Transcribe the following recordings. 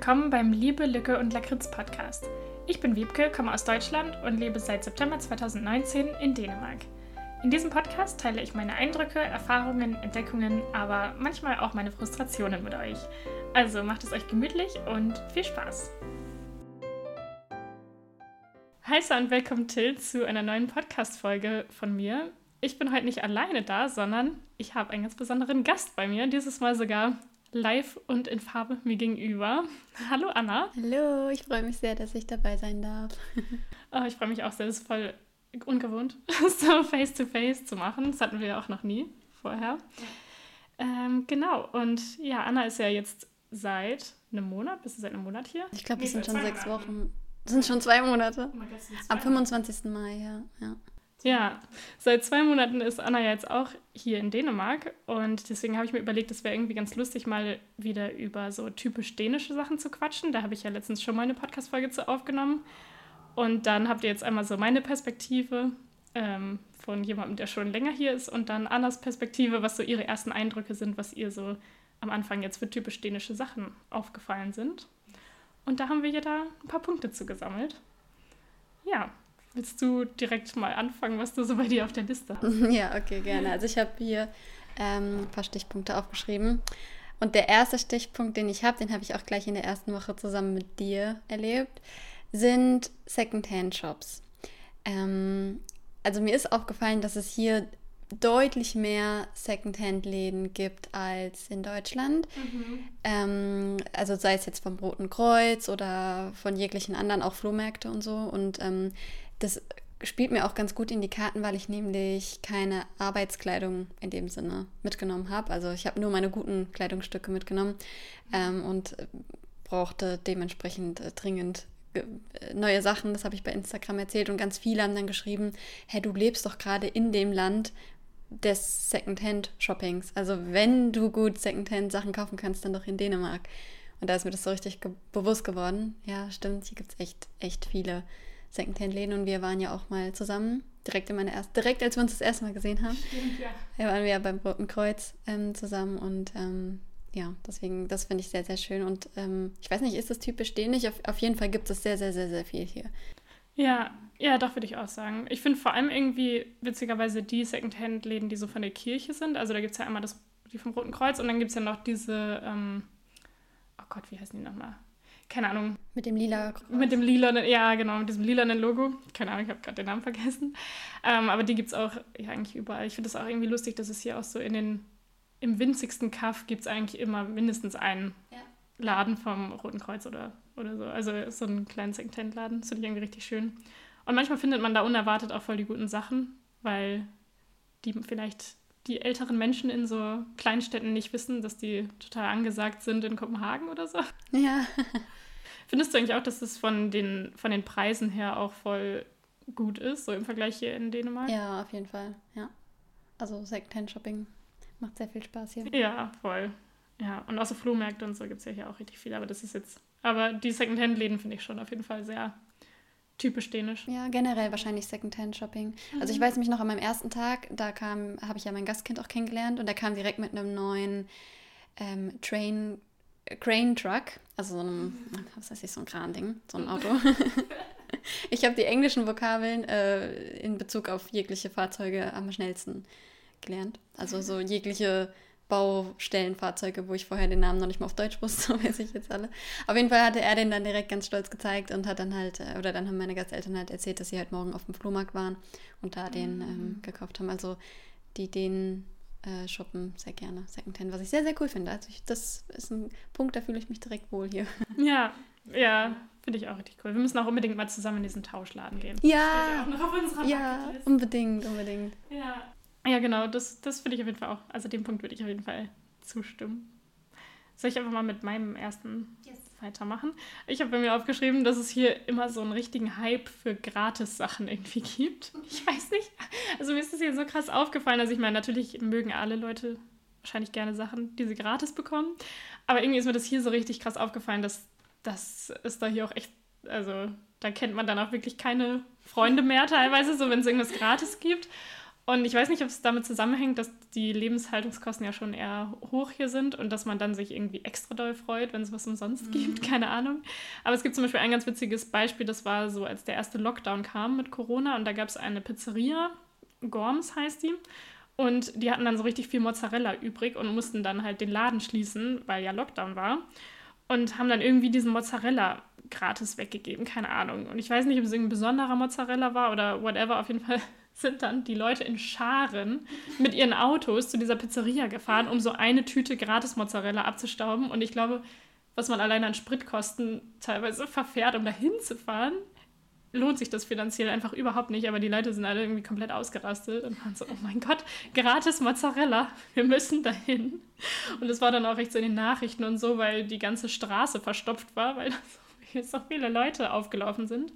willkommen beim Liebe, Lücke und Lakritz Podcast. Ich bin Wiebke, komme aus Deutschland und lebe seit September 2019 in Dänemark. In diesem Podcast teile ich meine Eindrücke, Erfahrungen, Entdeckungen, aber manchmal auch meine Frustrationen mit euch. Also macht es euch gemütlich und viel Spaß. Hi und willkommen Till zu einer neuen Podcast-Folge von mir. Ich bin heute nicht alleine da, sondern ich habe einen ganz besonderen Gast bei mir, dieses Mal sogar live und in Farbe mir gegenüber. Hallo Anna. Hallo, ich freue mich sehr, dass ich dabei sein darf. oh, ich freue mich auch sehr, es ist voll ungewohnt, so face-to-face -face zu machen. Das hatten wir ja auch noch nie vorher. Ähm, genau, und ja, Anna ist ja jetzt seit einem Monat, bist du seit einem Monat hier? Ich glaube, es sind schon sechs Wochen. Das sind schon zwei Monate. Oh Am 25. Mai, ja. ja. Ja, seit zwei Monaten ist Anna ja jetzt auch hier in Dänemark und deswegen habe ich mir überlegt, es wäre irgendwie ganz lustig, mal wieder über so typisch dänische Sachen zu quatschen. Da habe ich ja letztens schon mal eine Podcast-Folge zu aufgenommen. Und dann habt ihr jetzt einmal so meine Perspektive ähm, von jemandem, der schon länger hier ist und dann Annas Perspektive, was so ihre ersten Eindrücke sind, was ihr so am Anfang jetzt für typisch dänische Sachen aufgefallen sind. Und da haben wir ja da ein paar Punkte zu gesammelt. Ja, Willst du direkt mal anfangen, was du so bei dir auf der Liste hast? Ja, okay, gerne. Also ich habe hier ähm, ein paar Stichpunkte aufgeschrieben. Und der erste Stichpunkt, den ich habe, den habe ich auch gleich in der ersten Woche zusammen mit dir erlebt, sind Secondhand-Shops. Ähm, also mir ist aufgefallen, dass es hier deutlich mehr Secondhand-Läden gibt als in Deutschland. Mhm. Ähm, also sei es jetzt vom Roten Kreuz oder von jeglichen anderen, auch Flohmärkte und so. Und ähm, das spielt mir auch ganz gut in die Karten, weil ich nämlich keine Arbeitskleidung in dem Sinne mitgenommen habe. Also ich habe nur meine guten Kleidungsstücke mitgenommen ähm, und brauchte dementsprechend äh, dringend äh, neue Sachen. Das habe ich bei Instagram erzählt und ganz viele haben dann geschrieben, hey, du lebst doch gerade in dem Land des Secondhand-Shoppings. Also wenn du gut Secondhand-Sachen kaufen kannst, dann doch in Dänemark. Und da ist mir das so richtig ge bewusst geworden. Ja, stimmt, hier gibt es echt, echt viele Secondhand-Läden und wir waren ja auch mal zusammen, direkt in meiner ersten, direkt als wir uns das erste Mal gesehen haben. Stimmt, ja. Da waren wir ja beim Roten Kreuz ähm, zusammen und ähm, ja, deswegen, das finde ich sehr, sehr schön. Und ähm, ich weiß nicht, ist das typisch dänisch? Auf, auf jeden Fall gibt es sehr, sehr, sehr, sehr viel hier. Ja, ja, doch würde ich auch sagen. Ich finde vor allem irgendwie witzigerweise die Secondhand-Läden, die so von der Kirche sind. Also da gibt es ja einmal das, die vom Roten Kreuz und dann gibt es ja noch diese, ähm, oh Gott, wie heißen die nochmal? Keine Ahnung. Mit dem lila Kreuz. Mit dem lila, ja genau, mit diesem lilanen Logo. Keine Ahnung, ich habe gerade den Namen vergessen. Ähm, aber die gibt es auch ja, eigentlich überall. Ich finde es auch irgendwie lustig, dass es hier auch so in den, im winzigsten Kaff gibt es eigentlich immer mindestens einen ja. Laden vom Roten Kreuz oder, oder so. Also so einen kleinen Secondhand-Laden. Das finde ich irgendwie richtig schön. Und manchmal findet man da unerwartet auch voll die guten Sachen, weil die vielleicht die älteren Menschen in so Kleinstädten nicht wissen, dass die total angesagt sind in Kopenhagen oder so. Ja. Findest du eigentlich auch, dass es von den, von den Preisen her auch voll gut ist, so im Vergleich hier in Dänemark? Ja, auf jeden Fall, ja. Also Secondhand-Shopping macht sehr viel Spaß hier. Ja, voll. Ja, und außer Flohmärkte und so gibt es ja hier auch richtig viel, aber das ist jetzt. Aber die Secondhand-Läden finde ich schon auf jeden Fall sehr typisch dänisch. Ja, generell wahrscheinlich Secondhand-Shopping. Mhm. Also ich weiß mich noch an meinem ersten Tag, da kam, habe ich ja mein Gastkind auch kennengelernt und der kam direkt mit einem neuen ähm, Train Crane Truck, also so einem, was weiß ich, so ein Kran-Ding, so ein Auto. ich habe die englischen Vokabeln äh, in Bezug auf jegliche Fahrzeuge am schnellsten gelernt. Also so jegliche Baustellenfahrzeuge, wo ich vorher den Namen noch nicht mal auf Deutsch wusste, weiß ich jetzt alle. Auf jeden Fall hatte er den dann direkt ganz stolz gezeigt und hat dann halt, äh, oder dann haben meine Gasteltern halt erzählt, dass sie halt morgen auf dem Flohmarkt waren und da den mhm. ähm, gekauft haben. Also die den äh, shoppen sehr gerne, Secondhand, was ich sehr, sehr cool finde. Also ich, das ist ein Punkt, da fühle ich mich direkt wohl hier. Ja, ja, finde ich auch richtig cool. Wir müssen auch unbedingt mal zusammen in diesen Tauschladen gehen. Ja, ja unbedingt, unbedingt. Ja, ja genau, das, das finde ich auf jeden Fall auch, also dem Punkt würde ich auf jeden Fall zustimmen. Soll ich einfach mal mit meinem ersten yes. Weitermachen? Ich habe bei mir aufgeschrieben, dass es hier immer so einen richtigen Hype für Gratis-Sachen irgendwie gibt. Ich weiß nicht. Also mir ist das hier so krass aufgefallen. Also ich meine, natürlich mögen alle Leute wahrscheinlich gerne Sachen, die sie gratis bekommen. Aber irgendwie ist mir das hier so richtig krass aufgefallen, dass das ist da hier auch echt, also da kennt man dann auch wirklich keine Freunde mehr teilweise, so wenn es irgendwas gratis gibt. Und ich weiß nicht, ob es damit zusammenhängt, dass die Lebenshaltungskosten ja schon eher hoch hier sind und dass man dann sich irgendwie extra doll freut, wenn es was umsonst mhm. gibt. Keine Ahnung. Aber es gibt zum Beispiel ein ganz witziges Beispiel, das war so, als der erste Lockdown kam mit Corona und da gab es eine Pizzeria, Gorms heißt die. Und die hatten dann so richtig viel Mozzarella übrig und mussten dann halt den Laden schließen, weil ja Lockdown war. Und haben dann irgendwie diesen Mozzarella gratis weggegeben, keine Ahnung. Und ich weiß nicht, ob es irgendein besonderer Mozzarella war oder whatever. Auf jeden Fall sind dann die Leute in Scharen mit ihren Autos zu dieser Pizzeria gefahren, um so eine Tüte gratis Mozzarella abzustauben. Und ich glaube, was man allein an Spritkosten teilweise verfährt, um da hinzufahren, lohnt sich das finanziell einfach überhaupt nicht. Aber die Leute sind alle irgendwie komplett ausgerastet und waren so, oh mein Gott, gratis Mozzarella, wir müssen dahin. Und es war dann auch echt so in den Nachrichten und so, weil die ganze Straße verstopft war, weil so viele Leute aufgelaufen sind.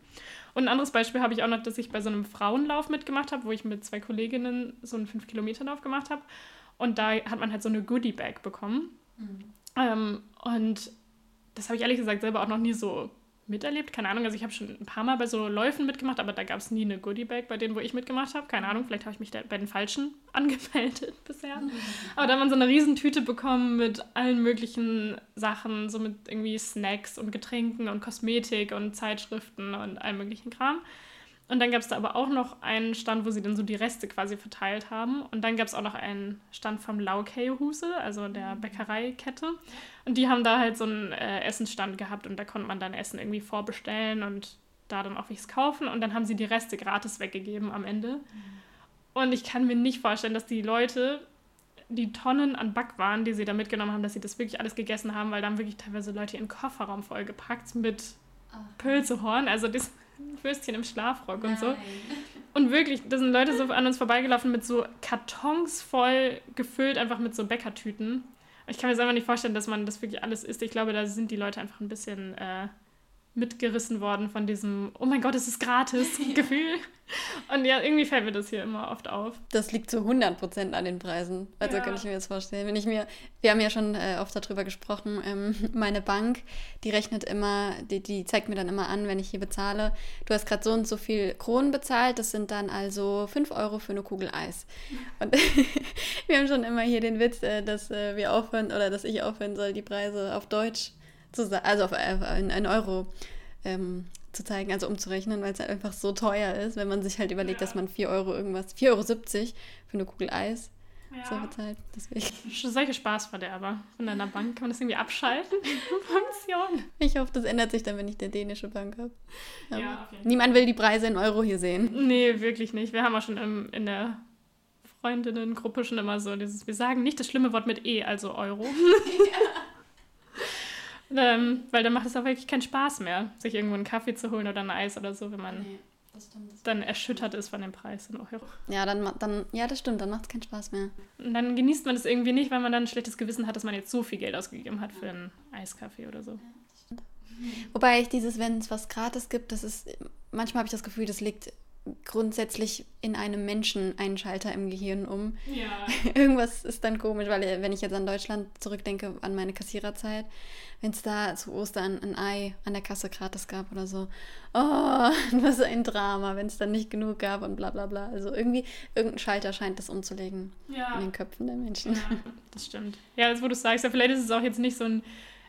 Und ein anderes Beispiel habe ich auch noch, dass ich bei so einem Frauenlauf mitgemacht habe, wo ich mit zwei Kolleginnen so einen 5-Kilometer-Lauf gemacht habe. Und da hat man halt so eine Goodie-Bag bekommen. Mhm. Ähm, und das habe ich ehrlich gesagt selber auch noch nie so miterlebt. Keine Ahnung, also ich habe schon ein paar Mal bei so Läufen mitgemacht, aber da gab es nie eine Goodie-Bag bei denen, wo ich mitgemacht habe. Keine Ahnung, vielleicht habe ich mich bei den Falschen angemeldet bisher. Aber da hat man so eine Riesentüte bekommen mit allen möglichen Sachen, so mit irgendwie Snacks und Getränken und Kosmetik und Zeitschriften und allem möglichen Kram. Und dann gab es da aber auch noch einen Stand, wo sie dann so die Reste quasi verteilt haben. Und dann gab es auch noch einen Stand vom Laukei-Huse, also der mhm. Bäckereikette. Und die haben da halt so einen äh, Essensstand gehabt und da konnte man dann Essen irgendwie vorbestellen und da dann auch was kaufen. Und dann haben sie die Reste gratis weggegeben am Ende. Mhm. Und ich kann mir nicht vorstellen, dass die Leute die Tonnen an Backwaren, die sie da mitgenommen haben, dass sie das wirklich alles gegessen haben, weil da haben wirklich teilweise Leute ihren Kofferraum vollgepackt mit Pölzehorn. Also das Würstchen im Schlafrock Nein. und so. Und wirklich, da sind Leute so an uns vorbeigelaufen mit so Kartons voll gefüllt, einfach mit so Bäckertüten. Ich kann mir selber nicht vorstellen, dass man das wirklich alles isst. Ich glaube, da sind die Leute einfach ein bisschen äh, mitgerissen worden von diesem, oh mein Gott, es ist gratis Gefühl. Und ja, irgendwie fällt mir das hier immer oft auf. Das liegt zu 100 Prozent an den Preisen. Also ja. kann ich mir das vorstellen. Wenn ich mir, wir haben ja schon äh, oft darüber gesprochen, ähm, meine Bank, die rechnet immer, die, die zeigt mir dann immer an, wenn ich hier bezahle, du hast gerade so und so viel Kronen bezahlt, das sind dann also 5 Euro für eine Kugel Eis. Und wir haben schon immer hier den Witz, äh, dass äh, wir aufhören oder dass ich aufhören soll, die Preise auf Deutsch also auf äh, in, in Euro ähm, zu zeigen, also umzurechnen, weil es halt einfach so teuer ist, wenn man sich halt überlegt, ja. dass man 4 Euro irgendwas, 4,70 Euro für eine Kugel Eis ja. so bezahlt. Deswegen. Solche Spaßverderber von deiner Bank. Kann man das irgendwie abschalten? Funktion. Ich hoffe, das ändert sich dann, wenn ich eine dänische Bank habe. Ja, niemand will die Preise in Euro hier sehen. Nee, wirklich nicht. Wir haben auch schon im, in der Freundinnengruppe schon immer so dieses, wir sagen nicht das schlimme Wort mit E, also Euro. Ja. ähm, weil dann macht es auch wirklich keinen Spaß mehr, sich irgendwo einen Kaffee zu holen oder ein Eis oder so, wenn man nee, das stimmt, das dann erschüttert ist von dem Preis in Euro. Ja, dann, dann, ja das stimmt, dann macht es keinen Spaß mehr. Und dann genießt man es irgendwie nicht, weil man dann ein schlechtes Gewissen hat, dass man jetzt so viel Geld ausgegeben hat für einen Eiskaffee oder so. Ja, Wobei ich dieses, wenn es was gratis gibt, das ist, manchmal habe ich das Gefühl, das liegt grundsätzlich in einem Menschen einen Schalter im Gehirn um. Ja. Irgendwas ist dann komisch, weil wenn ich jetzt an Deutschland zurückdenke, an meine Kassiererzeit, wenn es da zu Ostern ein Ei an der Kasse gratis gab oder so. Oh, was ein Drama, wenn es dann nicht genug gab und bla bla bla. Also irgendwie, irgendein Schalter scheint das umzulegen ja. in den Köpfen der Menschen. Ja, das stimmt. Ja, jetzt wo du sagst, ja, vielleicht ist es auch jetzt nicht so ein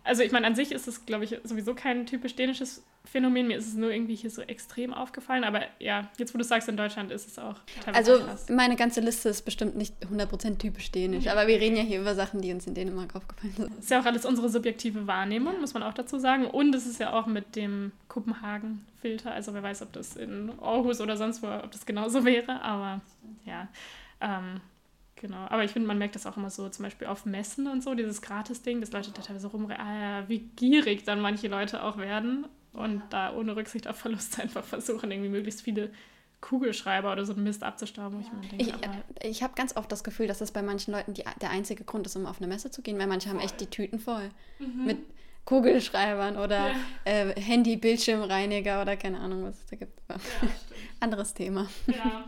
also ich meine, an sich ist es, glaube ich, sowieso kein typisch dänisches Phänomen. Mir ist es nur irgendwie hier so extrem aufgefallen. Aber ja, jetzt wo du sagst, in Deutschland ist es auch Also krass. meine ganze Liste ist bestimmt nicht 100% typisch dänisch. Aber wir reden ja hier über Sachen, die uns in Dänemark aufgefallen sind. Ist ja auch alles unsere subjektive Wahrnehmung, muss man auch dazu sagen. Und es ist ja auch mit dem Kopenhagen-Filter. Also wer weiß, ob das in Aarhus oder sonst wo, ob das genauso wäre. Aber ja, ähm, Genau, aber ich finde, man merkt das auch immer so, zum Beispiel auf Messen und so, dieses Gratis-Ding, das Leute da teilweise rum, ah, wie gierig dann manche Leute auch werden und da ohne Rücksicht auf Verlust einfach versuchen, irgendwie möglichst viele Kugelschreiber oder so einen Mist abzustauben. Ich, ich, ich habe ganz oft das Gefühl, dass das bei manchen Leuten die, der einzige Grund ist, um auf eine Messe zu gehen, weil manche voll. haben echt die Tüten voll mhm. mit Kugelschreibern oder ja. äh, Handy-Bildschirmreiniger oder keine Ahnung, was es da gibt. Ja, anderes Thema. Ja.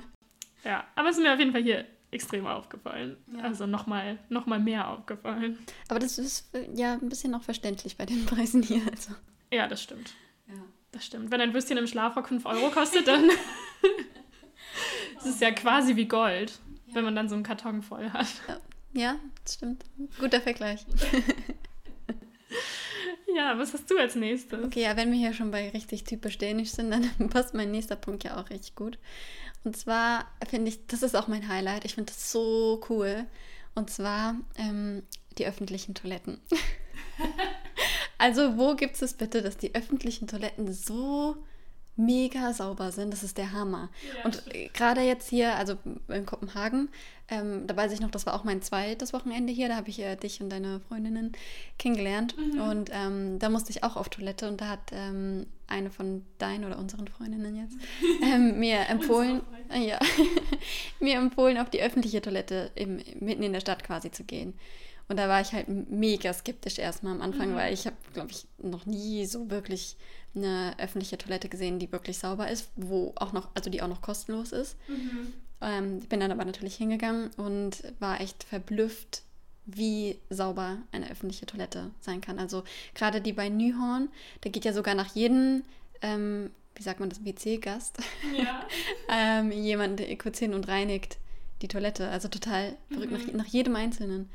ja, aber es ist mir auf jeden Fall hier extrem aufgefallen. Ja. Also nochmal noch mal mehr aufgefallen. Aber das ist äh, ja ein bisschen auch verständlich bei den Preisen hier. Also. Ja, das stimmt. Ja. Das stimmt. Wenn ein Würstchen im Schlafrock 5 Euro kostet, dann ist es ja quasi wie Gold. ja. wenn man dann so einen Karton voll hat. Ja, das stimmt. Guter Vergleich. ja, was hast du als nächstes? Okay, ja, wenn wir hier schon bei richtig typisch dänisch sind, dann passt mein nächster Punkt ja auch richtig gut. Und zwar finde ich, das ist auch mein Highlight. Ich finde das so cool. Und zwar ähm, die öffentlichen Toiletten. also, wo gibt es bitte, dass die öffentlichen Toiletten so mega sauber sind. Das ist der Hammer. Ja, und gerade jetzt hier, also in Kopenhagen, ähm, da weiß ich noch, das war auch mein zweites Wochenende hier. Da habe ich äh, dich und deine Freundinnen kennengelernt. Mhm. Und ähm, da musste ich auch auf Toilette und da hat ähm, eine von deinen oder unseren Freundinnen jetzt ähm, mir empfohlen, äh, ja, mir empfohlen, auf die öffentliche Toilette im, mitten in der Stadt quasi zu gehen. Und da war ich halt mega skeptisch erstmal am Anfang, mhm. weil ich habe, glaube ich, noch nie so wirklich eine öffentliche Toilette gesehen, die wirklich sauber ist, wo auch noch, also die auch noch kostenlos ist. Mhm. Ähm, ich bin dann aber natürlich hingegangen und war echt verblüfft, wie sauber eine öffentliche Toilette sein kann. Also gerade die bei Nyhorn, da geht ja sogar nach jedem, ähm, wie sagt man das, WC-Gast, ja. ähm, jemand kurz hin und reinigt die Toilette. Also total verrückt, mhm. nach, nach, jedem Einzelnen.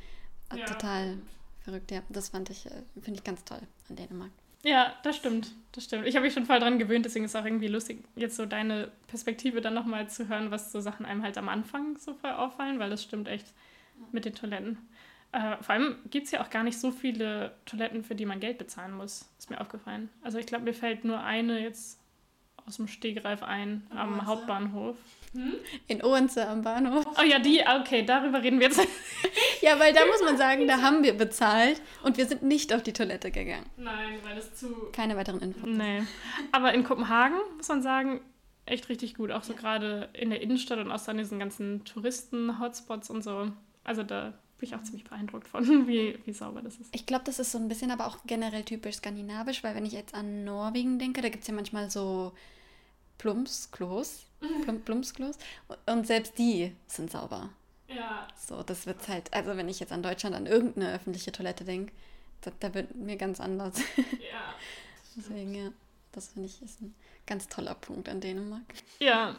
Ja. Total verrückt, ja. Das fand ich, äh, finde ich ganz toll an Dänemark. Ja, das stimmt. Das stimmt. Ich habe mich schon voll dran gewöhnt, deswegen ist es auch irgendwie lustig, jetzt so deine Perspektive dann nochmal zu hören, was so Sachen einem halt am Anfang so voll auffallen, weil das stimmt echt mit den Toiletten. Äh, vor allem gibt es ja auch gar nicht so viele Toiletten, für die man Geld bezahlen muss, ist mir aufgefallen. Also ich glaube, mir fällt nur eine jetzt aus dem Stegreif ein am Hauptbahnhof. Hm? In Odense am Bahnhof. Oh ja, die, okay, darüber reden wir jetzt. ja, weil da muss man sagen, da haben wir bezahlt und wir sind nicht auf die Toilette gegangen. Nein, weil es zu. Keine weiteren Infos. Nee. Aber in Kopenhagen muss man sagen, echt richtig gut. Auch so ja. gerade in der Innenstadt und auch an diesen ganzen Touristen-Hotspots und so. Also da bin ich auch ziemlich beeindruckt von, wie, wie sauber das ist. Ich glaube, das ist so ein bisschen aber auch generell typisch skandinavisch, weil wenn ich jetzt an Norwegen denke, da gibt es ja manchmal so Plumpsklos. Plum, Plumpsklos. Und selbst die sind sauber. Ja. So, das wird halt, also wenn ich jetzt an Deutschland an irgendeine öffentliche Toilette denke, da, da, wird mir ganz anders. Ja. Deswegen, ja, das finde ich ist ein ganz toller Punkt an Dänemark. Ja,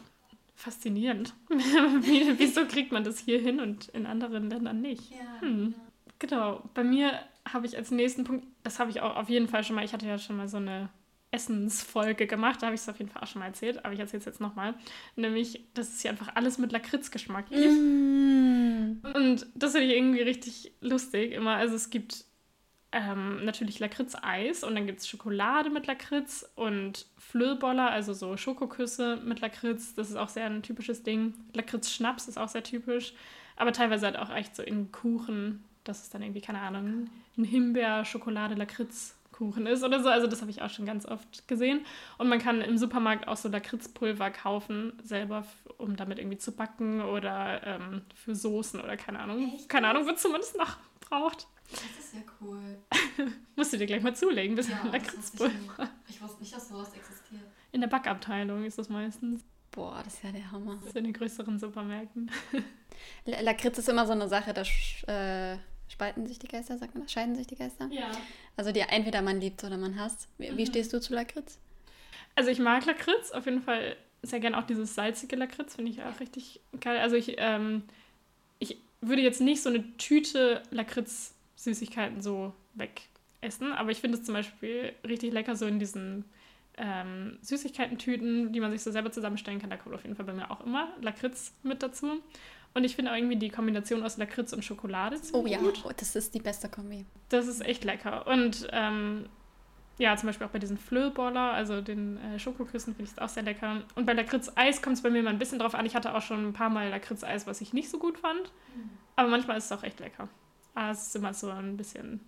faszinierend. Wie, wieso kriegt man das hier hin und in anderen Ländern nicht? Ja, hm. Genau, bei mir habe ich als nächsten Punkt, das habe ich auch auf jeden Fall schon mal, ich hatte ja schon mal so eine Essensfolge gemacht. Da habe ich es auf jeden Fall auch schon mal erzählt, aber ich erzähle es jetzt nochmal. Nämlich, dass es hier einfach alles mit Lakritzgeschmack gibt. Mm. Und das finde ich irgendwie richtig lustig immer. Also es gibt ähm, natürlich Lakritz-Eis und dann gibt es Schokolade mit Lakritz und Flöboller, also so Schokoküsse mit Lakritz. Das ist auch sehr ein typisches Ding. Lakritz-Schnaps ist auch sehr typisch. Aber teilweise halt auch echt so in Kuchen. Das ist dann irgendwie, keine Ahnung, ein Himbeer, Schokolade, Lakritz Kuchen ist oder so. Also das habe ich auch schon ganz oft gesehen. Und man kann im Supermarkt auch so Lakritzpulver kaufen, selber, um damit irgendwie zu backen oder ähm, für Soßen oder keine Ahnung. Echt? Keine Ahnung, wozu man es noch braucht. Das ist ja cool. Musst du dir gleich mal zulegen, bis ja, Lakritzpulver. Ich, ich wusste nicht, dass sowas existiert. In der Backabteilung ist das meistens. Boah, das ist ja der Hammer. Das ist in den größeren Supermärkten. Lakritz ist immer so eine Sache, da äh, spalten sich die Geister, sagt man das? Scheiden sich die Geister? Ja. Also die entweder man liebt oder man hasst. Wie, mhm. wie stehst du zu Lakritz? Also ich mag Lakritz, auf jeden Fall sehr gern auch dieses salzige Lakritz, finde ich auch richtig geil. Also ich, ähm, ich würde jetzt nicht so eine Tüte Lakritz-Süßigkeiten so wegessen, aber ich finde es zum Beispiel richtig lecker so in diesen ähm, Süßigkeiten-Tüten, die man sich so selber zusammenstellen kann. Da kommt auf jeden Fall bei mir auch immer Lakritz mit dazu. Und ich finde auch irgendwie die Kombination aus Lakritz und Schokolade ziemlich Oh ja, gut. Oh, das ist die beste Kombi. Das ist echt lecker. Und ähm, ja, zum Beispiel auch bei diesen Flöboller, also den äh, Schokoküssen, finde ich es auch sehr lecker. Und bei Lakritz-Eis kommt es bei mir mal ein bisschen drauf an. Ich hatte auch schon ein paar Mal Lakritz-Eis, was ich nicht so gut fand. Mhm. Aber manchmal ist es auch echt lecker. Aber es ist immer so ein bisschen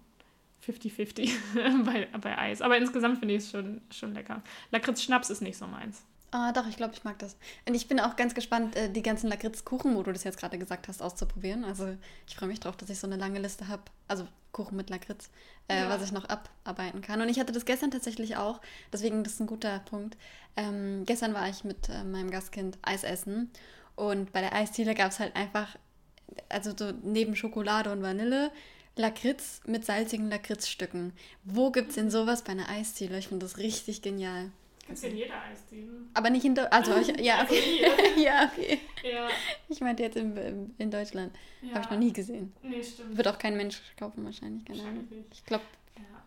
50-50 bei, bei Eis. Aber insgesamt finde ich es schon, schon lecker. Lakritz-Schnaps ist nicht so meins. Ah, doch, ich glaube, ich mag das. Und ich bin auch ganz gespannt, äh, die ganzen Lakritzkuchen, wo du das jetzt gerade gesagt hast, auszuprobieren. Also ich freue mich drauf, dass ich so eine lange Liste habe. Also Kuchen mit Lakritz, äh, ja. was ich noch abarbeiten kann. Und ich hatte das gestern tatsächlich auch, deswegen das ist ein guter Punkt. Ähm, gestern war ich mit äh, meinem Gastkind Eis essen und bei der Eisdiele gab es halt einfach, also so neben Schokolade und Vanille, Lakritz mit salzigen Lakritzstücken. Wo gibt es denn sowas bei einer Eisdiele? Ich finde das richtig genial. Gibt's in jeder Eisdiele. Aber nicht in Deutschland. Also, ich, ja, Also okay. hier. ja, okay. Ja. Ich meinte jetzt in, in Deutschland. ja. Habe ich noch nie gesehen. Nee, stimmt. Wird auch kein Mensch kaufen wahrscheinlich, keine Ahnung. Ich glaube,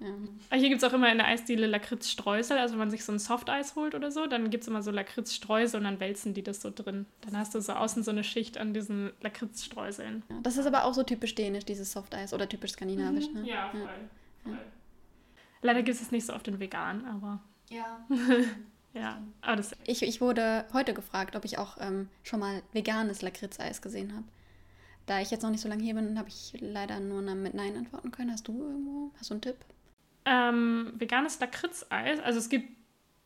Ja. ja. Aber hier gibt es auch immer in der Eisdiele Lakritzstreusel. Also wenn man sich so ein Softeis holt oder so, dann gibt es immer so Lakritzstreusel und dann wälzen die das so drin. Dann hast du so außen so eine Schicht an diesen Lakritzstreuseln. ja. Das ist aber auch so typisch dänisch, dieses Softeis oder typisch skandinavisch. Ne? Mhm. Ja, voll. Ja. voll. Leider gibt es nicht so oft in vegan, aber Ja. ja. Aber das Ich, ich wurde heute gefragt, ob ich auch ähm, schon mal veganes Lakritzeis gesehen habe. Da ich jetzt noch nicht so lange hier bin, habe ich leider nur mit Nein antworten können. Hast du irgendwo? Hast du einen Tipp? ähm, veganes Lakritzeis, also es gibt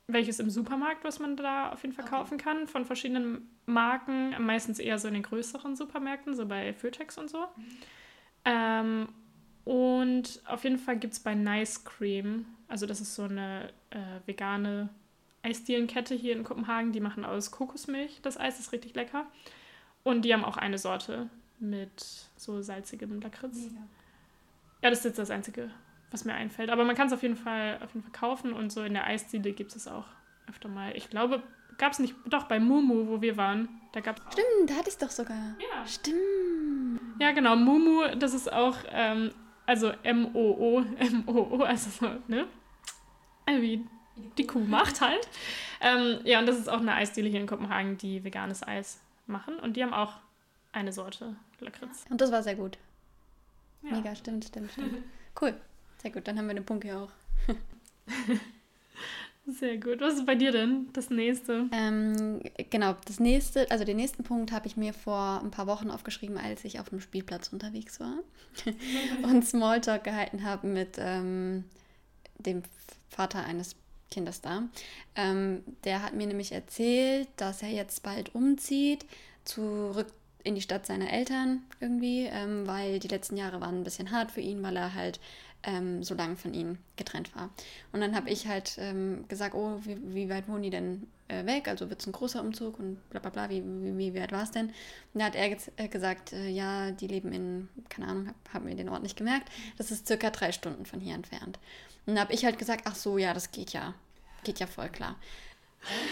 welches im Supermarkt, was man da auf jeden Fall Okay. kaufen kann, von verschiedenen Marken, meistens eher so in den größeren Supermärkten, so bei Fürtex und so. Ähm, und auf jeden Fall gibt es bei Nice Cream, also das ist so eine äh, vegane Eisdielenkette hier in Kopenhagen, die machen aus Kokosmilch das Eis, ist richtig lecker. Und die haben auch eine Sorte mit so salzigem Lakritz. Ja, das ist jetzt das Einzige, was mir einfällt. Aber man kann es auf jeden Fall auf jeden Fall kaufen und so in der Eisdiele gibt es auch öfter mal. Ich glaube, gab es nicht, doch bei Mumu, wo wir waren, da gab es Stimmt, da hatte ich es doch sogar. Ja. Stimmt. Ja, genau, Mumu, das ist auch, ähm, also M-O-O, M-O-O, also so, ne? Wie die Kuh macht halt. Ähm, ja, und das ist auch eine Eisdiele hier in Kopenhagen, die veganes Eis machen. Und die haben auch eine Sorte Lakritz. Und das war sehr gut. Ja. Mega, stimmt, stimmt, stimmt. Cool. Sehr gut, dann haben wir den Punkt hier auch. Sehr gut. Was ist bei dir denn das nächste? Ähm, genau, das nächste, also den nächsten Punkt habe ich mir vor ein paar Wochen aufgeschrieben, als ich auf einem Spielplatz unterwegs war und Smalltalk gehalten habe mit ähm, dem Vater eines Kindes da. Ähm, der hat mir nämlich erzählt, dass er jetzt bald umzieht, zurück in die Stadt seiner Eltern irgendwie, ähm, weil die letzten Jahre waren ein bisschen hart für ihn, weil er halt ähm, so lange von ihnen getrennt war. Und dann habe ich halt ähm, gesagt, oh, wie, wie weit wohnen die denn äh, weg? Also wird es ein großer Umzug und bla bla bla, wie, wie, wie weit war es denn? Und da hat er äh, gesagt, äh, ja, die leben in, keine Ahnung, habe hab mir den Ort nicht gemerkt, das ist circa drei Stunden von hier entfernt. Und da habe ich halt gesagt, ach so, ja, das geht ja, geht ja voll klar.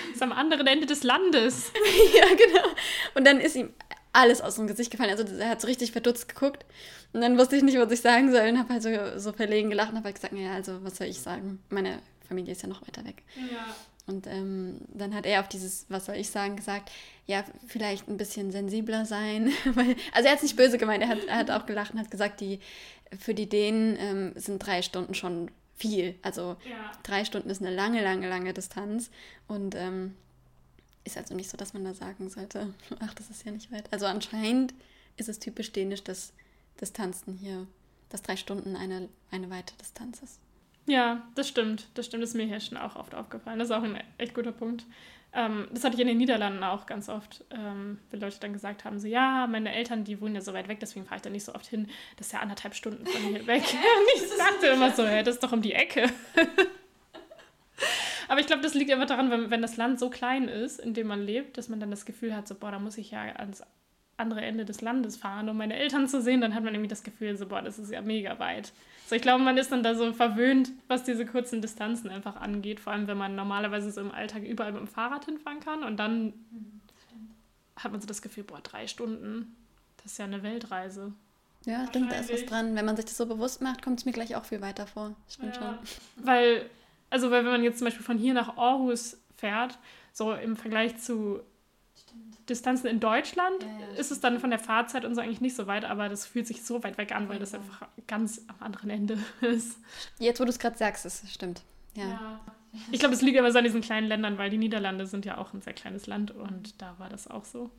Das ist am anderen Ende des Landes. ja, genau. Und dann ist ihm alles aus dem Gesicht gefallen. Also er hat so richtig verdutzt geguckt. Und dann wusste ich nicht, was ich sagen soll. Und habe halt so, so verlegen gelacht und habe halt gesagt, naja, also was soll ich sagen? Meine Familie ist ja noch weiter weg. Ja. Und ähm, dann hat er auf dieses, was soll ich sagen, gesagt, ja, vielleicht ein bisschen sensibler sein. Also er hat es nicht böse gemeint, er hat, er hat auch gelacht und hat gesagt, die, für die Dänen ähm, sind drei Stunden schon viel. Also Ja. drei Stunden ist eine lange, lange, lange Distanz. Und ähm, ist also nicht so, dass man da sagen sollte, ach, das ist ja nicht weit. Also anscheinend ist es typisch dänisch, dass Distanzen hier, dass drei Stunden eine, eine weite Distanz ist. Ja, das stimmt. Das stimmt. Das ist mir hier schon auch oft aufgefallen. Das ist auch ein echt guter Punkt. Ähm, das hatte ich in den Niederlanden auch ganz oft, ähm, wenn Leute dann gesagt haben, so, ja, meine Eltern, die wohnen ja so weit weg, deswegen fahre ich da nicht so oft hin. Das ist ja anderthalb Stunden von hier weg. Und ich dachte immer so, ja, das ist doch um die Ecke. Aber ich glaube, das liegt einfach daran, wenn, wenn das Land so klein ist, in dem man lebt, dass man dann das Gefühl hat, so, boah, da muss ich ja ans andere Ende des Landes fahren, um meine Eltern zu sehen, dann hat man irgendwie das Gefühl, so, boah, das ist ja mega weit. So, ich glaube, man ist dann da so verwöhnt, was diese kurzen Distanzen einfach angeht, vor allem wenn man normalerweise so im Alltag überall mit dem Fahrrad hinfahren kann und dann hat man so das Gefühl, boah, drei Stunden, das ist ja eine Weltreise. Ja, stimmt, da ist was dran. Wenn man sich das so bewusst macht, kommt es mir gleich auch viel weiter vor. Stimmt Ja, schon. weil, also weil wenn man jetzt zum Beispiel von hier nach Aarhus fährt, so im Vergleich zu Distanzen in Deutschland, Ja, ja, ist es dann von der Fahrzeit und so eigentlich nicht so weit, aber das fühlt sich so weit weg an, weil das einfach ganz am anderen Ende ist. Jetzt, wo du es gerade sagst, das stimmt. Ja. Ja. Ich glaube, es liegt aber so an diesen kleinen Ländern, weil die Niederlande sind ja auch ein sehr kleines Land und da war das auch so.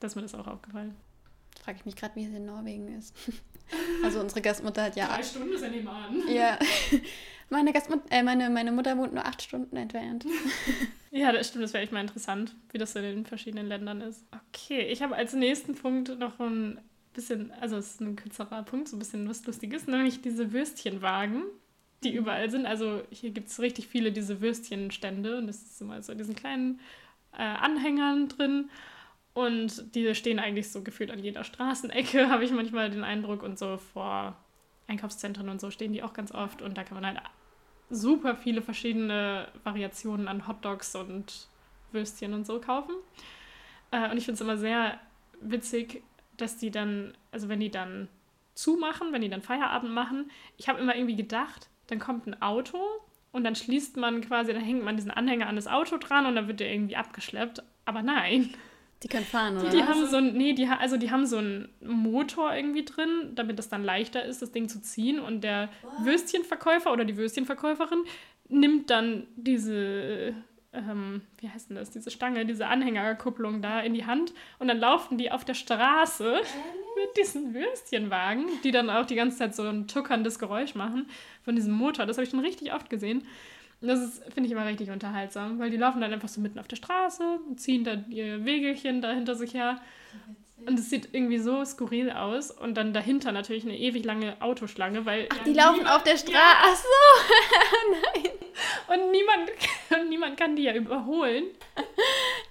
Da ist mir das auch aufgefallen. Frage ich mich gerade, wie es in Norwegen ist. Also unsere Gastmutter hat ja. Stunden ist ja nebenan. Ja. Meine, Gastmut äh, meine, meine Mutter wohnt nur acht Stunden entfernt. Ja, das stimmt, das wäre echt mal interessant, wie das in den verschiedenen Ländern ist. Okay, ich habe als nächsten Punkt noch ein bisschen, also es ist ein kürzerer Punkt, so ein bisschen was Lustiges, nämlich diese Würstchenwagen, die überall sind. Also hier gibt es richtig viele diese Würstchenstände und das ist immer so in diesen kleinen äh, Anhängern drin. Und die stehen eigentlich so gefühlt an jeder Straßenecke, habe ich manchmal den Eindruck. Und so vor Einkaufszentren und so stehen die auch ganz oft. Und da kann man halt super viele verschiedene Variationen an Hotdogs und Würstchen und so kaufen. Äh, und ich finde es immer sehr witzig, dass die dann, also wenn die dann zumachen, wenn die dann Feierabend machen, ich habe immer irgendwie gedacht, dann kommt ein Auto und dann schließt man quasi, dann hängt man diesen Anhänger an das Auto dran und dann wird der irgendwie abgeschleppt. Aber nein. Die können fahren, oder? Die, die haben so ein, nee, die, also die haben so einen Motor irgendwie drin, damit es dann leichter ist, das Ding zu ziehen. Und der What? Würstchenverkäufer oder die Würstchenverkäuferin nimmt dann diese, ähm, wie heißt denn das, diese Stange, diese Anhängerkupplung da in die Hand und dann laufen die auf der Straße mit diesen Würstchenwagen, die dann auch die ganze Zeit so ein tuckerndes Geräusch machen von diesem Motor. Das habe ich schon richtig oft gesehen. Und das finde ich immer richtig unterhaltsam, weil die laufen dann einfach so mitten auf der Straße und ziehen da ihr Wegelchen da hinter sich her. Und es sieht irgendwie so skurril aus. Und dann dahinter natürlich eine ewig lange Autoschlange, weil. Ach, die laufen auf der Straße. Ja. Ach so, nein. Und niemand, niemand kann die ja überholen.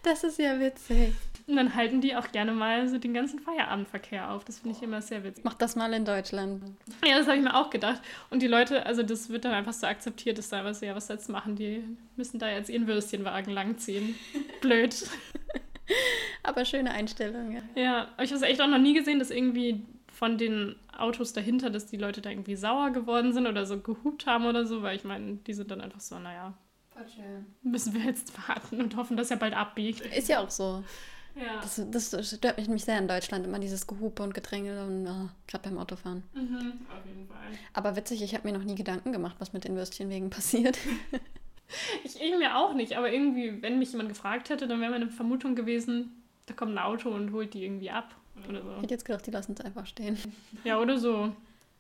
Das ist ja witzig. Und dann halten die auch gerne mal so den ganzen Feierabendverkehr auf. Das finde ich immer sehr witzig. Mach das mal in Deutschland. Ja, das habe ich mir auch gedacht. Und die Leute, also das wird dann einfach so akzeptiert, dass da was, ja, was jetzt machen? Die müssen da jetzt ihren Würstchenwagen langziehen. Blöd. Aber schöne Einstellung, ja. Ja, aber ich habe es echt auch noch nie gesehen, dass irgendwie von den Autos dahinter, dass die Leute da irgendwie sauer geworden sind oder so gehupt haben oder so, weil ich meine, die sind dann einfach so, naja. Voll schön. Müssen wir jetzt warten und hoffen, dass er bald abbiegt. Ist ja auch so. Ja. Das, das stört mich nämlich sehr in Deutschland, immer dieses Gehupe und Gedränge und oh, gerade beim Autofahren. Mhm, auf jeden Fall. Aber witzig, ich habe mir noch nie Gedanken gemacht, was mit den Würstchenwegen passiert. ich, ich mir auch nicht, aber irgendwie, wenn mich jemand gefragt hätte, dann wäre meine Vermutung gewesen, da kommt ein Auto und holt die irgendwie ab. Oder so. Ich hätte jetzt gedacht, die lassen es einfach stehen. Ja, oder so.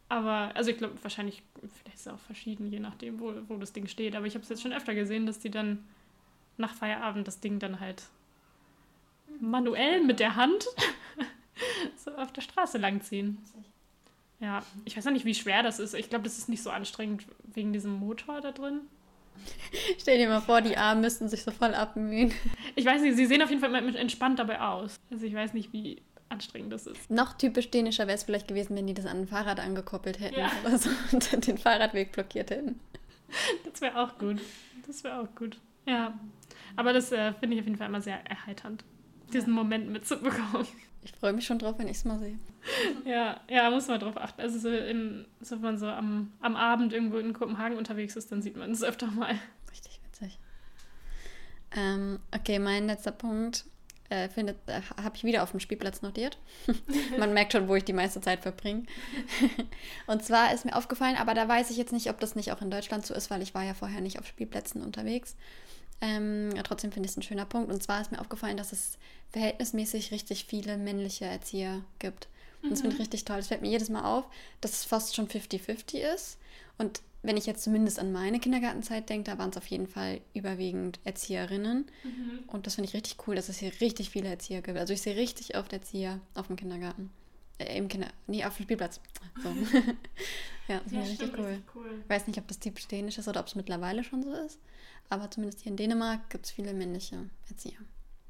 Aber, also ich glaube, wahrscheinlich, vielleicht ist es auch verschieden, je nachdem, wo, wo das Ding steht. Aber ich habe es jetzt schon öfter gesehen, dass die dann nach Feierabend das Ding dann halt manuell mit der Hand so auf der Straße langziehen. Ja, ich weiß auch nicht, wie schwer das ist. Ich glaube, das ist nicht so anstrengend wegen diesem Motor da drin. Stell dir mal vor, die Arme müssten sich so voll abmühen. Ich weiß nicht, sie sehen auf jeden Fall entspannt dabei aus. Also ich weiß nicht, wie anstrengend das ist. Noch typisch dänischer wäre es vielleicht gewesen, wenn die das an ein Fahrrad angekoppelt hätten ja. oder so und den Fahrradweg blockiert hätten. Das wäre auch gut. Das wäre auch gut. Ja. Aber das äh, finde ich auf jeden Fall immer sehr erheiternd diesen Moment mitzubekommen. Ich freue mich schon drauf, wenn ich es mal sehe. Ja, ja, muss man drauf achten. Also so, in, so wenn man so am, am Abend irgendwo in Kopenhagen unterwegs ist, dann sieht man es öfter mal. Richtig witzig. Ähm, okay, mein letzter Punkt äh, äh, habe ich wieder auf dem Spielplatz notiert. man merkt schon, wo ich die meiste Zeit verbringe. Und zwar ist mir aufgefallen, aber da weiß ich jetzt nicht, ob das nicht auch in Deutschland so ist, weil ich war ja vorher nicht auf Spielplätzen unterwegs. Ähm, trotzdem finde ich es ein schöner Punkt. Und zwar ist mir aufgefallen, dass es verhältnismäßig richtig viele männliche Erzieher gibt. Und das finde ich mhm. richtig toll. Es fällt mir jedes Mal auf, dass es fast schon 50-50 ist. Und wenn ich jetzt zumindest an meine Kindergartenzeit denke, da waren es auf jeden Fall überwiegend Erzieherinnen. Mhm. Und das finde ich richtig cool, dass es hier richtig viele Erzieher gibt. Also ich sehe richtig oft Erzieher auf dem Kindergarten. Äh, Im Kinder... Nee, auf dem Spielplatz. So. ja, das ja, ich richtig cool. cool. Ich weiß nicht, ob das typisch dänisch ist oder ob es mittlerweile schon so ist. Aber zumindest hier in Dänemark gibt es viele männliche Erzieher.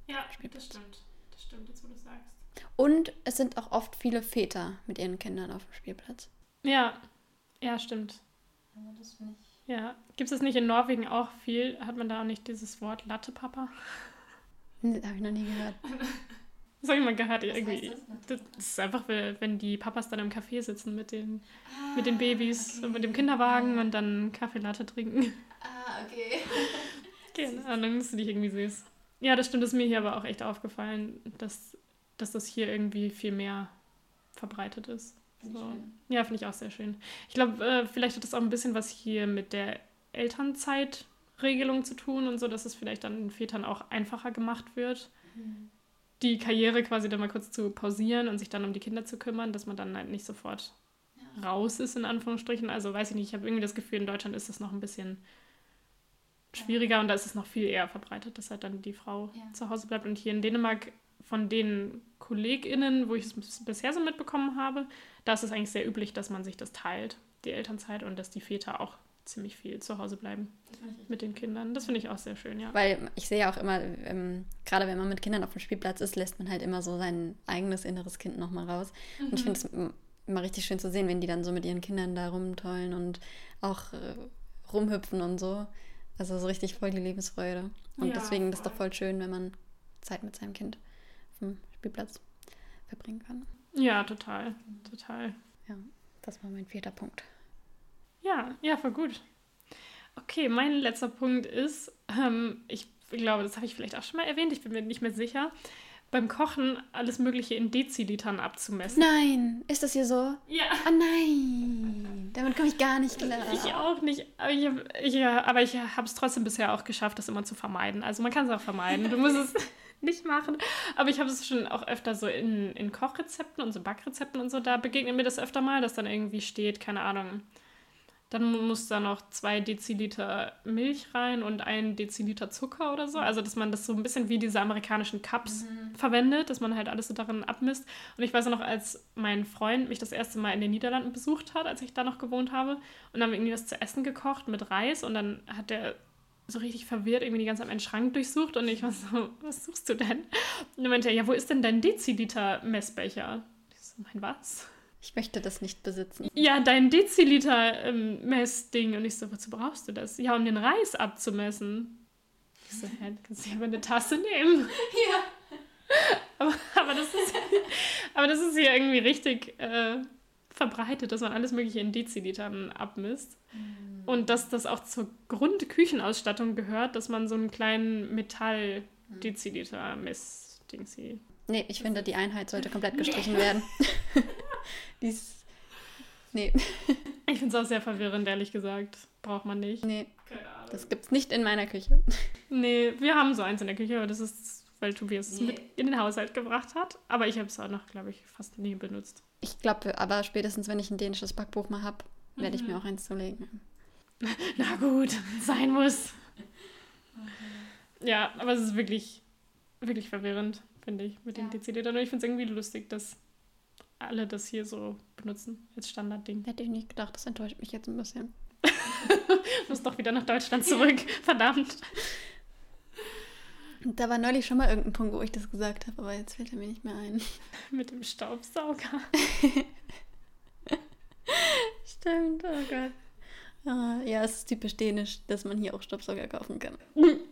Ja, das stimmt. Das stimmt, jetzt wo du sagst. Und es sind auch oft viele Väter mit ihren Kindern auf dem Spielplatz. Ja, ja, stimmt. Aber das finde ich. Ja, gibt es nicht in Norwegen auch viel? Hat man da auch nicht dieses Wort Latte-Papa? Nee, habe ich noch nie gehört. Das habe ich mal gehört, irgendwie. Das, das, ist einfach, wenn die Papas dann im Café sitzen mit den, ah, mit den Babys okay. und mit dem Kinderwagen und dann Kaffeelatte trinken. Ah, okay. genau, und dann ist du dich irgendwie süß. Ja, das stimmt, das ist mir hier aber auch echt aufgefallen, dass, dass das hier irgendwie viel mehr verbreitet ist. So. Ja, finde ich auch sehr schön. Ich glaube, äh, vielleicht hat das auch ein bisschen was hier mit der Elternzeitregelung zu tun und so, dass es vielleicht dann den Vätern auch einfacher gemacht wird, mhm. Die Karriere quasi dann mal kurz zu pausieren und sich dann um die Kinder zu kümmern, dass man dann halt nicht sofort ja. raus ist, in Anführungsstrichen. Also weiß ich nicht, ich habe irgendwie das Gefühl, in Deutschland ist das noch ein bisschen schwieriger und da ist es noch viel eher verbreitet, dass halt dann die Frau ja. zu Hause bleibt. Und hier in Dänemark von den KollegInnen, wo ich es bisher so mitbekommen habe, da ist es eigentlich sehr üblich, dass man sich das teilt, die Elternzeit, und dass die Väter auch ziemlich viel zu Hause bleiben mit den Kindern. Das finde ich auch sehr schön, ja. Weil ich sehe ja auch immer, ähm, gerade wenn man mit Kindern auf dem Spielplatz ist, lässt man halt immer so sein eigenes inneres Kind nochmal raus. Mhm. Und ich finde es immer richtig schön zu sehen, wenn die dann so mit ihren Kindern da rumtollen und auch äh, rumhüpfen und so. Also so richtig voll die Lebensfreude. Und ja, deswegen ist es doch voll schön, wenn man Zeit mit seinem Kind auf dem Spielplatz verbringen kann. Ja, total. Total. Ja, das war mein vierter Punkt. Ja, ja, voll gut. Okay, mein letzter Punkt ist, ähm, ich glaube, das habe ich vielleicht auch schon mal erwähnt, ich bin mir nicht mehr sicher, beim Kochen alles Mögliche in Dezilitern abzumessen. Nein, ist das hier so? Ja. Oh nein, damit komme ich gar nicht klar. Ich auch nicht, aber ich, ich, aber ich habe es trotzdem bisher auch geschafft, das immer zu vermeiden. Also man kann es auch vermeiden, du musst es nicht machen. Aber ich habe es schon auch öfter so in, in Kochrezepten und so Backrezepten und so, da begegnet mir das öfter mal, dass dann irgendwie steht, keine Ahnung, dann muss da noch zwei Deziliter Milch rein und ein Deziliter Zucker oder so. Also, dass man das so ein bisschen wie diese amerikanischen Cups mhm. verwendet, dass man halt alles so darin abmisst. Und ich weiß noch, als mein Freund mich das erste Mal in den Niederlanden besucht hat, als ich da noch gewohnt habe, und dann haben wir irgendwie was zu essen gekocht mit Reis und dann hat der so richtig verwirrt irgendwie die ganze Zeit meinen Schrank durchsucht und ich war so, was suchst du denn? Und dann meinte er, ja, wo ist denn dein Deziliter Messbecher? Ich so, mein was? Ich möchte das nicht besitzen. Ja, dein Deziliter-Messding. Ähm, und ich so, wozu brauchst du das? Ja, um den Reis abzumessen. Ich so, hä, du kannst dich aber eine Tasse nehmen. Ja. aber, aber, das ist, aber das ist hier irgendwie richtig äh, verbreitet, dass man alles Mögliche in Dezilitern abmisst. Mhm. Und dass das auch zur Grundküchenausstattung gehört, dass man so einen kleinen Metall-Deziliter-Messding sieht. Nee, ich finde, die Einheit sollte komplett gestrichen werden. Dies. Nee. Ich finde es auch sehr verwirrend, ehrlich gesagt. Braucht man nicht. Nee. Das gibt's nicht in meiner Küche. Nee, wir haben so eins in der Küche, aber das ist, weil Tobias es mit in den Haushalt gebracht hat. Aber ich habe es auch noch, glaube ich, fast nie benutzt. Ich glaube, aber spätestens, wenn ich ein dänisches Backbuch mal habe, werde ich mir mhm. auch eins zulegen. Na gut, sein muss. Ja, aber es ist wirklich, wirklich verwirrend, finde ich, mit ja. den Dezilitern. Und ich finde es irgendwie lustig, dass alle das hier so benutzen als Standardding. Hätte ich nicht gedacht, das enttäuscht mich jetzt ein bisschen. muss doch wieder nach Deutschland zurück, verdammt. Da war neulich schon mal irgendein Punkt, wo ich das gesagt habe, aber jetzt fällt er mir nicht mehr ein. Mit dem Staubsauger. Stimmt, oh Gott. Ah, ja, es ist typisch dänisch, dass man hier auch Staubsauger kaufen kann.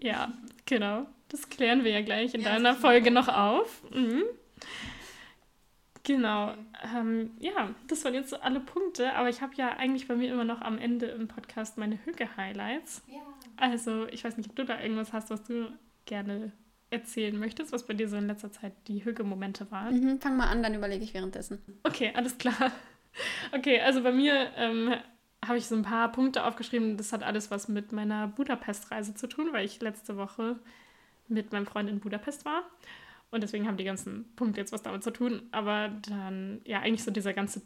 Ja, genau. Das klären wir ja gleich in ja, deiner Folge noch auf. Mhm. Genau. Ähm, ja, das waren jetzt so alle Punkte, aber ich habe ja eigentlich bei mir immer noch am Ende im Podcast meine Hüge-Highlights. Ja. Also, ich weiß nicht, ob du da irgendwas hast, was du gerne erzählen möchtest, was bei dir so in letzter Zeit die Hüge-Momente waren. Mhm, fang mal an, dann überlege ich währenddessen. Okay, alles klar. Okay, also bei mir ähm, habe ich so ein paar Punkte aufgeschrieben. Das hat alles was mit meiner Budapest-Reise zu tun, weil ich letzte Woche mit meinem Freund in Budapest war. Und deswegen haben die ganzen Punkte jetzt was damit zu tun. Aber dann, ja, eigentlich so dieser ganze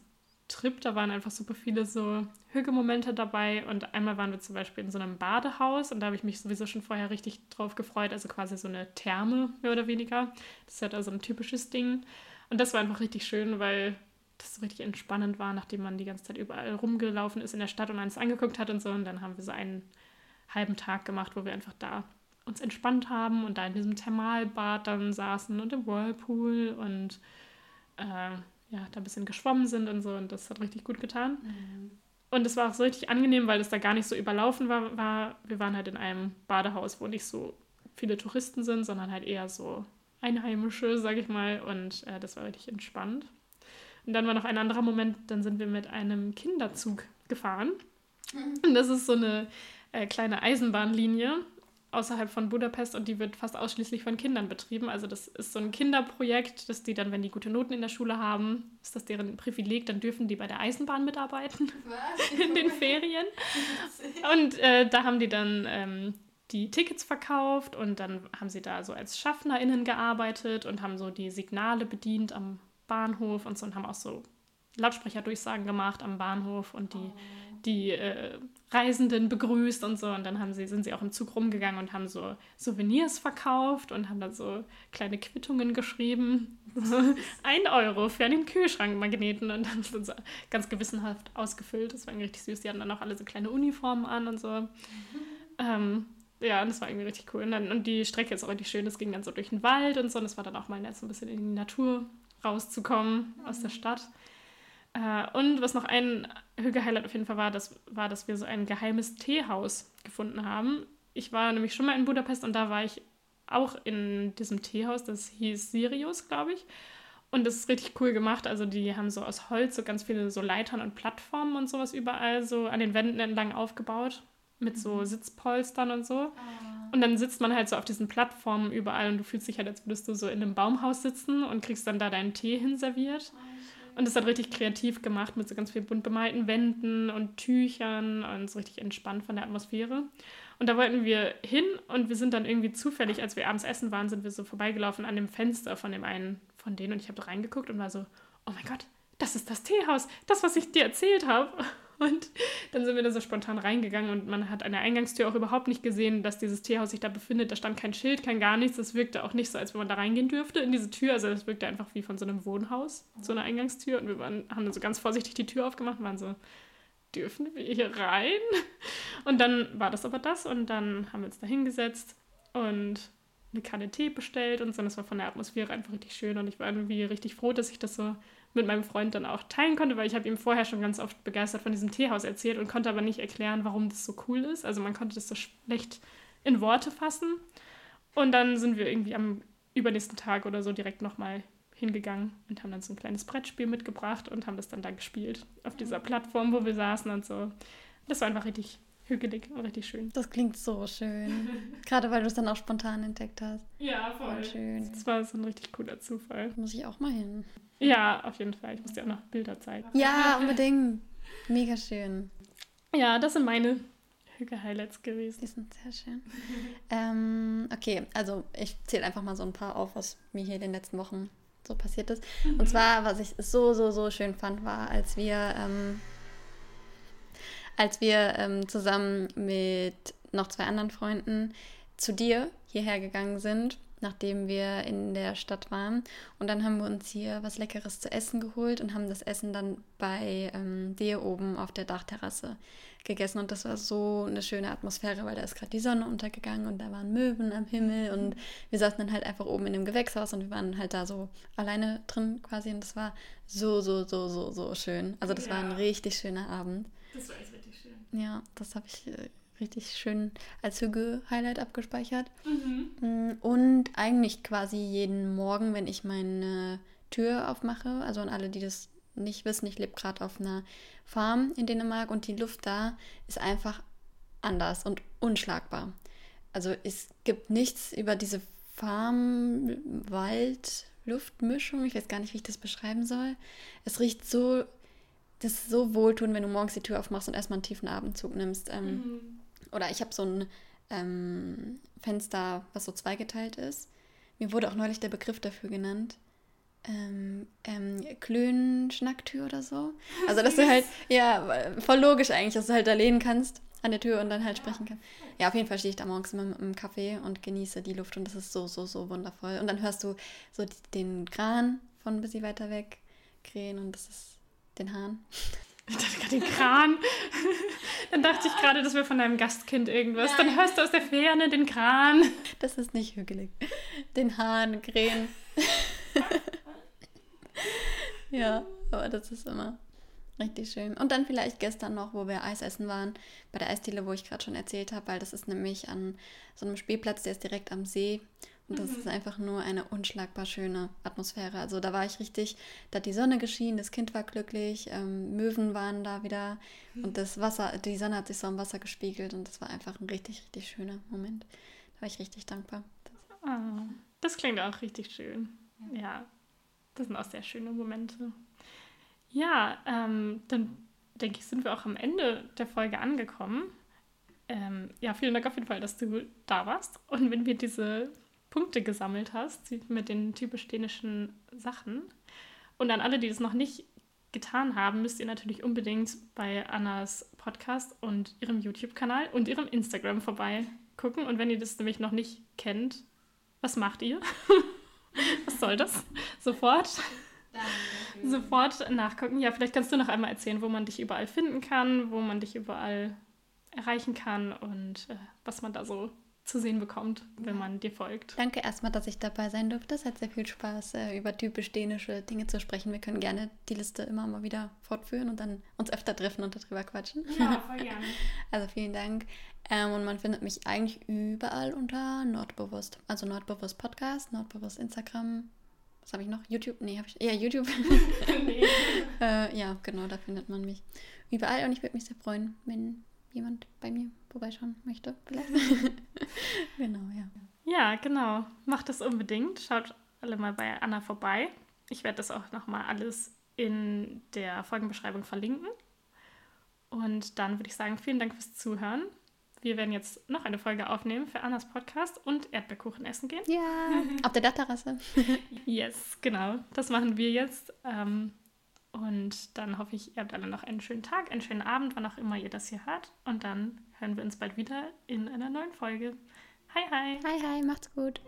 Trip, da waren einfach super viele so Hügelmomente dabei. Und einmal waren wir zum Beispiel in so einem Badehaus und da habe ich mich sowieso schon vorher richtig drauf gefreut. Also quasi so eine Therme, mehr oder weniger. Das ist halt also ein typisches Ding. Und das war einfach richtig schön, weil das so richtig entspannend war, nachdem man die ganze Zeit überall rumgelaufen ist in der Stadt und alles angeguckt hat und so. Und dann haben wir so einen halben Tag gemacht, wo wir einfach da uns entspannt haben und da in diesem Thermalbad dann saßen und im Whirlpool und äh, ja, da ein bisschen geschwommen sind und so und das hat richtig gut getan. Mhm. Und es war auch so richtig angenehm, weil es da gar nicht so überlaufen war, war. Wir waren halt in einem Badehaus, wo nicht so viele Touristen sind, sondern halt eher so Einheimische, sag ich mal. Und äh, das war richtig entspannt. Und dann war noch ein anderer Moment, dann sind wir mit einem Kinderzug gefahren. Mhm. Und das ist so eine äh, kleine Eisenbahnlinie außerhalb von Budapest und die wird fast ausschließlich von Kindern betrieben. Also das ist so ein Kinderprojekt, dass die dann, wenn die gute Noten in der Schule haben, ist das deren Privileg, dann dürfen die bei der Eisenbahn mitarbeiten Was? in den Ferien. Und äh, da haben die dann ähm, die Tickets verkauft und dann haben sie da so als SchaffnerInnen gearbeitet und haben so die Signale bedient am Bahnhof und so und haben auch so Lautsprecherdurchsagen gemacht am Bahnhof und die, oh. die äh, Reisenden begrüßt und so. Und dann haben sie, sind sie auch im Zug rumgegangen und haben so Souvenirs verkauft und haben dann so kleine Quittungen geschrieben. Ein Euro für einen Kühlschrankmagneten und dann sind sie ganz gewissenhaft ausgefüllt. Das war irgendwie richtig süß. Die hatten dann auch alle so kleine Uniformen an und so. Ähm, ja, das war irgendwie richtig cool. Und, dann, und die Strecke ist auch richtig schön. Es ging dann so durch den Wald und so. Und es war dann auch mal nett, so ein bisschen in die Natur rauszukommen mhm. aus der Stadt. Äh, und was noch ein Hüge-Highlight auf jeden Fall war, das war, dass wir so ein geheimes Teehaus gefunden haben. Ich war nämlich schon mal in Budapest und da war ich auch in diesem Teehaus, das hieß Sirius, glaube ich. Und das ist richtig cool gemacht. Also die haben so aus Holz so ganz viele so Leitern und Plattformen und sowas überall so an den Wänden entlang aufgebaut. Mit so mhm. Sitzpolstern und so. Ah. Und dann sitzt man halt so auf diesen Plattformen überall und du fühlst dich halt, als würdest du so in einem Baumhaus sitzen und kriegst dann da deinen Tee hinserviert. Ah, und das hat richtig kreativ gemacht mit so ganz viel bunt bemalten Wänden und Tüchern und so richtig entspannt von der Atmosphäre. Und da wollten wir hin und wir sind dann irgendwie zufällig, als wir abends essen waren, sind wir so vorbeigelaufen an dem Fenster von dem einen von denen und ich habe reingeguckt und war so, oh mein Gott, das ist das Teehaus, das, was ich dir erzählt habe. Und dann sind wir da so spontan reingegangen und man hat an der Eingangstür auch überhaupt nicht gesehen, dass dieses Teehaus sich da befindet. Da stand kein Schild, kein gar nichts. Das wirkte auch nicht so, als wenn man da reingehen dürfte in diese Tür. Also das wirkte einfach wie von so einem Wohnhaus, so eine Eingangstür. Und wir waren, haben dann so ganz vorsichtig die Tür aufgemacht und waren so, dürfen wir hier rein? Und dann war das aber das und dann haben wir uns da hingesetzt und eine Kanne Tee bestellt und so. Und das war von der Atmosphäre einfach richtig schön und ich war irgendwie richtig froh, dass ich das so mit meinem Freund dann auch teilen konnte, weil ich habe ihm vorher schon ganz oft begeistert von diesem Teehaus erzählt und konnte aber nicht erklären, warum das so cool ist. Also man konnte das so schlecht in Worte fassen. Und dann sind wir irgendwie am übernächsten Tag oder so direkt nochmal hingegangen und haben dann so ein kleines Brettspiel mitgebracht und haben das dann da gespielt auf dieser Plattform, wo wir saßen und so. Das war einfach richtig hügelig und richtig schön. Das klingt so schön. Gerade weil du es dann auch spontan entdeckt hast. Ja, voll. voll schön. Das war so ein richtig cooler Zufall. Muss ich auch mal hin. Ja, auf jeden Fall. Ich muss dir auch noch Bilder zeigen. Ja, unbedingt. Mega schön. Ja, das sind meine Hüge-Highlights gewesen. Die sind sehr schön. ähm, okay, also ich zähle einfach mal so ein paar auf, was mir hier in den letzten Wochen so passiert ist. Mhm. Und zwar, was ich so, so, so schön fand, war, als wir, ähm, als wir ähm, zusammen mit noch zwei anderen Freunden zu dir hierher gegangen sind, nachdem wir in der Stadt waren. Und dann haben wir uns hier was Leckeres zu essen geholt und haben das Essen dann bei ähm, dir oben auf der Dachterrasse gegessen. Und das war so eine schöne Atmosphäre, weil da ist gerade die Sonne untergegangen und da waren Möwen am Himmel. Und wir saßen dann halt einfach oben in dem Gewächshaus und wir waren halt da so alleine drin quasi. Und das war so, so, so, so, so schön. Also das ja. war ein richtig schöner Abend. Das war schön. Ja, das habe ich äh, richtig schön als Hüge-Highlight abgespeichert. Mhm. Mm, und eigentlich quasi jeden Morgen, wenn ich meine Tür aufmache, also an alle, die das nicht wissen, ich lebe gerade auf einer Farm in Dänemark und die Luft da ist einfach anders und unschlagbar. Also es gibt nichts über diese Farm-Wald-Luftmischung. Ich weiß gar nicht, wie ich das beschreiben soll. Es riecht so, das ist so wohltun, wenn du morgens die Tür aufmachst und erstmal einen tiefen Abendzug nimmst. Ähm, mhm. Oder ich habe so ein ähm, Fenster, was so zweigeteilt ist. Mir wurde auch neulich der Begriff dafür genannt. Ähm, ähm, Klönschnacktür oder so. Also, dass du halt, ja, voll logisch eigentlich, dass du halt da lehnen kannst an der Tür und dann halt sprechen kannst. Ja, auf jeden Fall stehe ich da morgens immer im Kaffee und genieße die Luft und das ist so, so, so wundervoll. Und dann hörst du so den Kran von ein bisschen weiter weg krähen und das ist den Hahn. Ich dachte gerade den Kran. Dann dachte ich gerade, das wäre von deinem Gastkind irgendwas. Nein. Dann hörst du aus der Ferne den Kran. Das ist nicht hügelig. Den Hahn, Krähen. ja, aber das ist immer richtig schön. Und dann vielleicht gestern noch, wo wir Eis essen waren, bei der Eisdiele, wo ich gerade schon erzählt habe, weil das ist nämlich an so einem Spielplatz, der ist direkt am See. Und das mhm. ist einfach nur eine unschlagbar schöne Atmosphäre. Also da war ich richtig, da hat die Sonne geschienen, das Kind war glücklich, ähm, Möwen waren da wieder mhm. und das Wasser, die Sonne hat sich so im Wasser gespiegelt und das war einfach ein richtig, richtig schöner Moment. Da war ich richtig dankbar. Das, oh, das klingt auch richtig schön. Ja. ja, das sind auch sehr schöne Momente. Ja, ähm, dann denke ich, sind wir auch am Ende der Folge angekommen. Ähm, ja, vielen Dank auf jeden Fall, dass du da warst. Und wenn wir diese Punkte gesammelt hast mit den typisch dänischen Sachen. Und an alle, die das noch nicht getan haben, müsst ihr natürlich unbedingt bei Annas Podcast und ihrem YouTube-Kanal und ihrem Instagram vorbeigucken. Und wenn ihr das nämlich noch nicht kennt, was macht ihr? was soll das? Sofort. Sofort nachgucken. Ja, vielleicht kannst du noch einmal erzählen, wo man dich überall finden kann, wo man dich überall erreichen kann und äh, was man da so zu sehen bekommt, wenn man dir folgt. Danke erstmal, dass ich dabei sein durfte. Es hat sehr viel Spaß, äh, über typisch dänische Dinge zu sprechen. Wir können gerne die Liste immer mal wieder fortführen und dann uns öfter treffen und darüber quatschen. Ja, voll gerne. Also vielen Dank. Ähm, und man findet mich eigentlich überall unter Nordbewusst. Also Nordbewusst Podcast, Nordbewusst Instagram. Was habe ich noch? YouTube? Nee, habe ich. Ja, YouTube. nee. äh, ja, genau, da findet man mich überall. Und ich würde mich sehr freuen, wenn jemand bei mir vorbeischauen möchte, vielleicht. genau, ja. Ja, genau. Macht das unbedingt. Schaut alle mal bei Anna vorbei. Ich werde das auch nochmal alles in der Folgenbeschreibung verlinken. Und dann würde ich sagen, vielen Dank fürs Zuhören. Wir werden jetzt noch eine Folge aufnehmen für Annas Podcast und Erdbeerkuchen essen gehen. Ja, auf der Dachterrasse. yes, genau. Das machen wir jetzt. Ähm, und dann hoffe ich, ihr habt alle noch einen schönen Tag, einen schönen Abend, wann auch immer ihr das hier hört. Und dann hören wir uns bald wieder in einer neuen Folge. Hi, hi. Hi, hi, macht's gut.